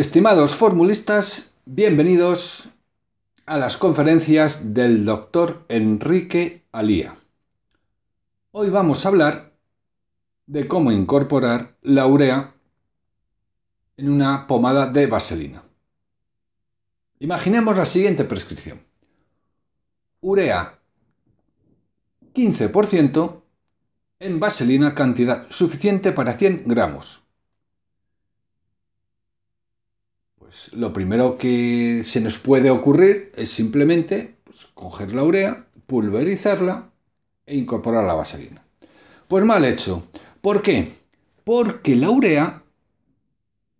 Estimados formulistas, bienvenidos a las conferencias del doctor Enrique Alía. Hoy vamos a hablar de cómo incorporar la urea en una pomada de vaselina. Imaginemos la siguiente prescripción. Urea 15% en vaselina cantidad suficiente para 100 gramos. Pues lo primero que se nos puede ocurrir es simplemente pues, coger la urea, pulverizarla e incorporar la vaselina. Pues mal hecho. ¿Por qué? Porque la urea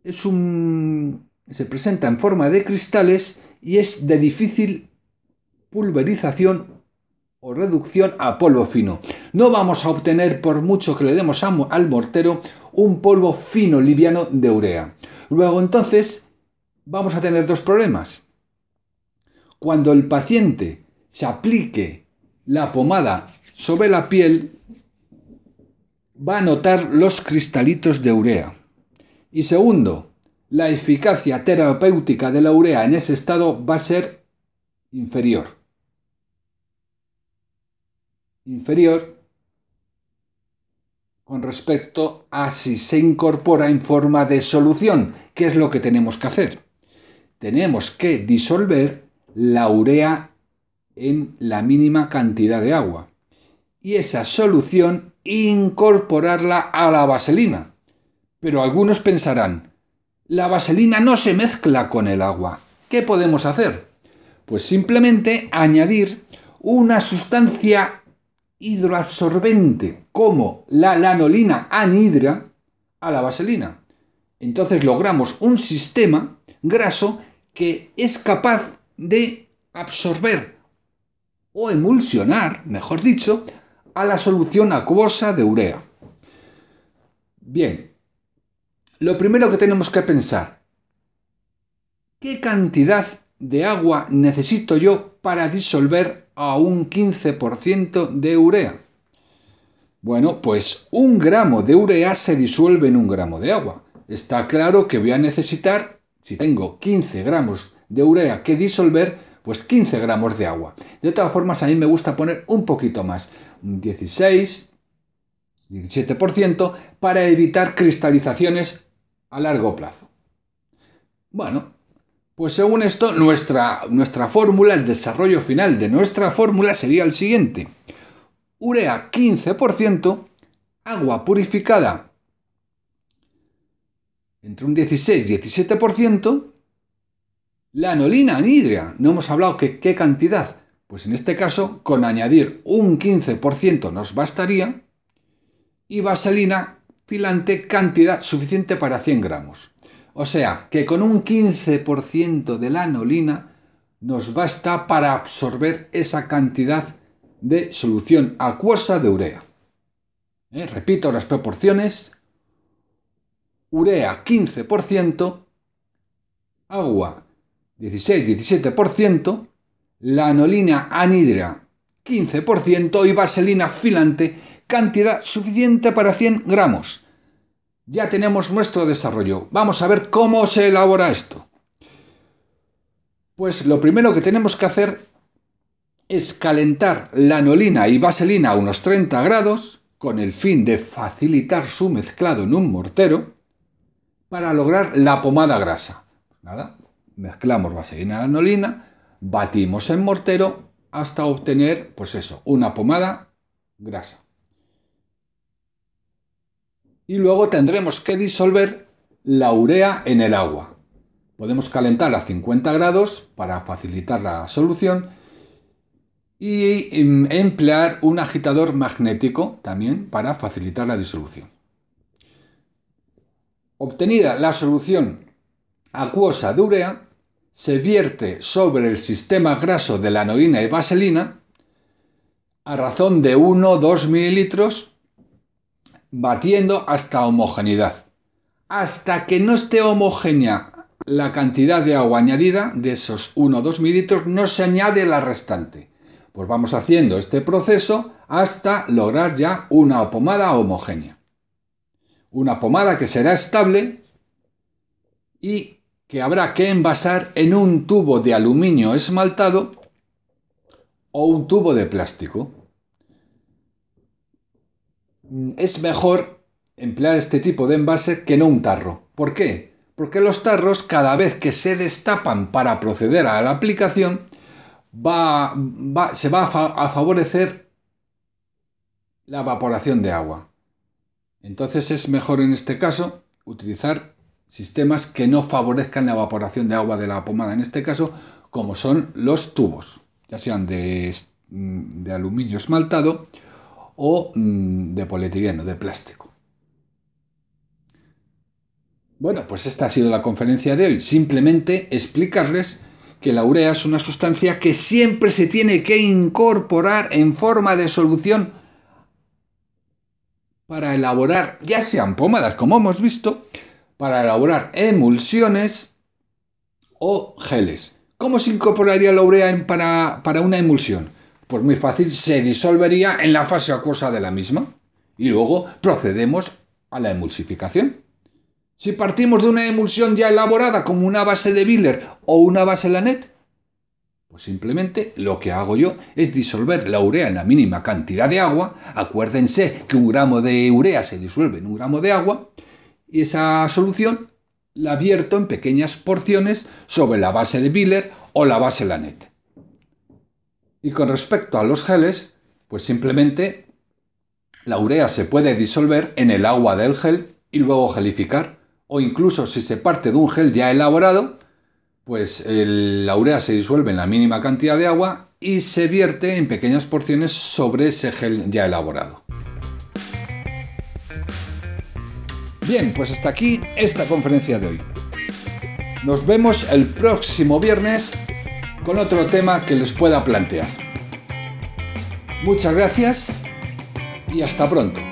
es un se presenta en forma de cristales y es de difícil pulverización o reducción a polvo fino. No vamos a obtener, por mucho que le demos al mortero, un polvo fino liviano de urea. Luego entonces vamos a tener dos problemas. Cuando el paciente se aplique la pomada sobre la piel, va a notar los cristalitos de urea. Y segundo, la eficacia terapéutica de la urea en ese estado va a ser inferior. Inferior con respecto a si se incorpora en forma de solución, ¿qué es lo que tenemos que hacer? Tenemos que disolver la urea en la mínima cantidad de agua y esa solución incorporarla a la vaselina. Pero algunos pensarán, la vaselina no se mezcla con el agua. ¿Qué podemos hacer? Pues simplemente añadir una sustancia hidroabsorbente como la lanolina anhidra a la vaselina. Entonces logramos un sistema graso que es capaz de absorber o emulsionar, mejor dicho, a la solución acuosa de urea. Bien, lo primero que tenemos que pensar, ¿qué cantidad de agua necesito yo para disolver a un 15% de urea? Bueno, pues un gramo de urea se disuelve en un gramo de agua. Está claro que voy a necesitar si tengo 15 gramos de urea que disolver, pues 15 gramos de agua. De todas formas, a mí me gusta poner un poquito más, un 16, 17%, para evitar cristalizaciones a largo plazo. Bueno, pues según esto, nuestra, nuestra fórmula, el desarrollo final de nuestra fórmula sería el siguiente. Urea 15%, agua purificada entre un 16 y 17%, la anolina anhidria, no hemos hablado que qué cantidad, pues en este caso con añadir un 15% nos bastaría, y vaselina filante cantidad suficiente para 100 gramos. O sea que con un 15% de la anolina nos basta para absorber esa cantidad de solución acuosa de urea. Eh, repito las proporciones, urea 15%, agua 16-17%, lanolina anhidra 15% y vaselina filante cantidad suficiente para 100 gramos. Ya tenemos nuestro desarrollo. Vamos a ver cómo se elabora esto. Pues lo primero que tenemos que hacer es calentar lanolina y vaselina a unos 30 grados con el fin de facilitar su mezclado en un mortero para lograr la pomada grasa. Pues nada, mezclamos vaselina y anolina, batimos en mortero hasta obtener, pues eso, una pomada grasa. Y luego tendremos que disolver la urea en el agua. Podemos calentar a 50 grados para facilitar la solución y em, emplear un agitador magnético también para facilitar la disolución. Obtenida la solución acuosa de se vierte sobre el sistema graso de la anoína y vaselina a razón de 1-2 mililitros, batiendo hasta homogeneidad. Hasta que no esté homogénea la cantidad de agua añadida de esos 1-2 mililitros, no se añade la restante. Pues vamos haciendo este proceso hasta lograr ya una pomada homogénea una pomada que será estable y que habrá que envasar en un tubo de aluminio esmaltado o un tubo de plástico. Es mejor emplear este tipo de envase que no un tarro. ¿Por qué? Porque los tarros cada vez que se destapan para proceder a la aplicación se va a favorecer la evaporación de agua. Entonces es mejor en este caso utilizar sistemas que no favorezcan la evaporación de agua de la pomada, en este caso, como son los tubos, ya sean de, mm, aluminio esmaltado o mm, de polietileno, de plástico. Bueno, pues esta ha sido la conferencia de hoy. Simplemente explicarles que la urea es una sustancia que siempre se tiene que incorporar en forma de solución para elaborar, ya sean pomadas, como hemos visto, para elaborar emulsiones o geles. ¿Cómo se incorporaría la urea para, para una emulsión? Pues muy fácil, se disolvería en la fase acuosa de la misma y luego procedemos a la emulsificación. Si partimos de una emulsión ya elaborada como una base de Biller o una base Lanet, pues simplemente lo que hago yo es disolver la urea en la mínima cantidad de agua. Acuérdense que un gramo de urea se disuelve en un gramo de agua. Y esa solución la vierto en pequeñas porciones sobre la base de Biller o la base Lanet. Y con respecto a los geles, pues simplemente la urea se puede disolver en el agua del gel y luego gelificar. O incluso si se parte de un gel ya elaborado, pues la urea se disuelve en la mínima cantidad de agua y se vierte en pequeñas porciones sobre ese gel ya elaborado. Bien, pues hasta aquí esta conferencia de hoy. Nos vemos el próximo viernes con otro tema que les pueda plantear. Muchas gracias y hasta pronto.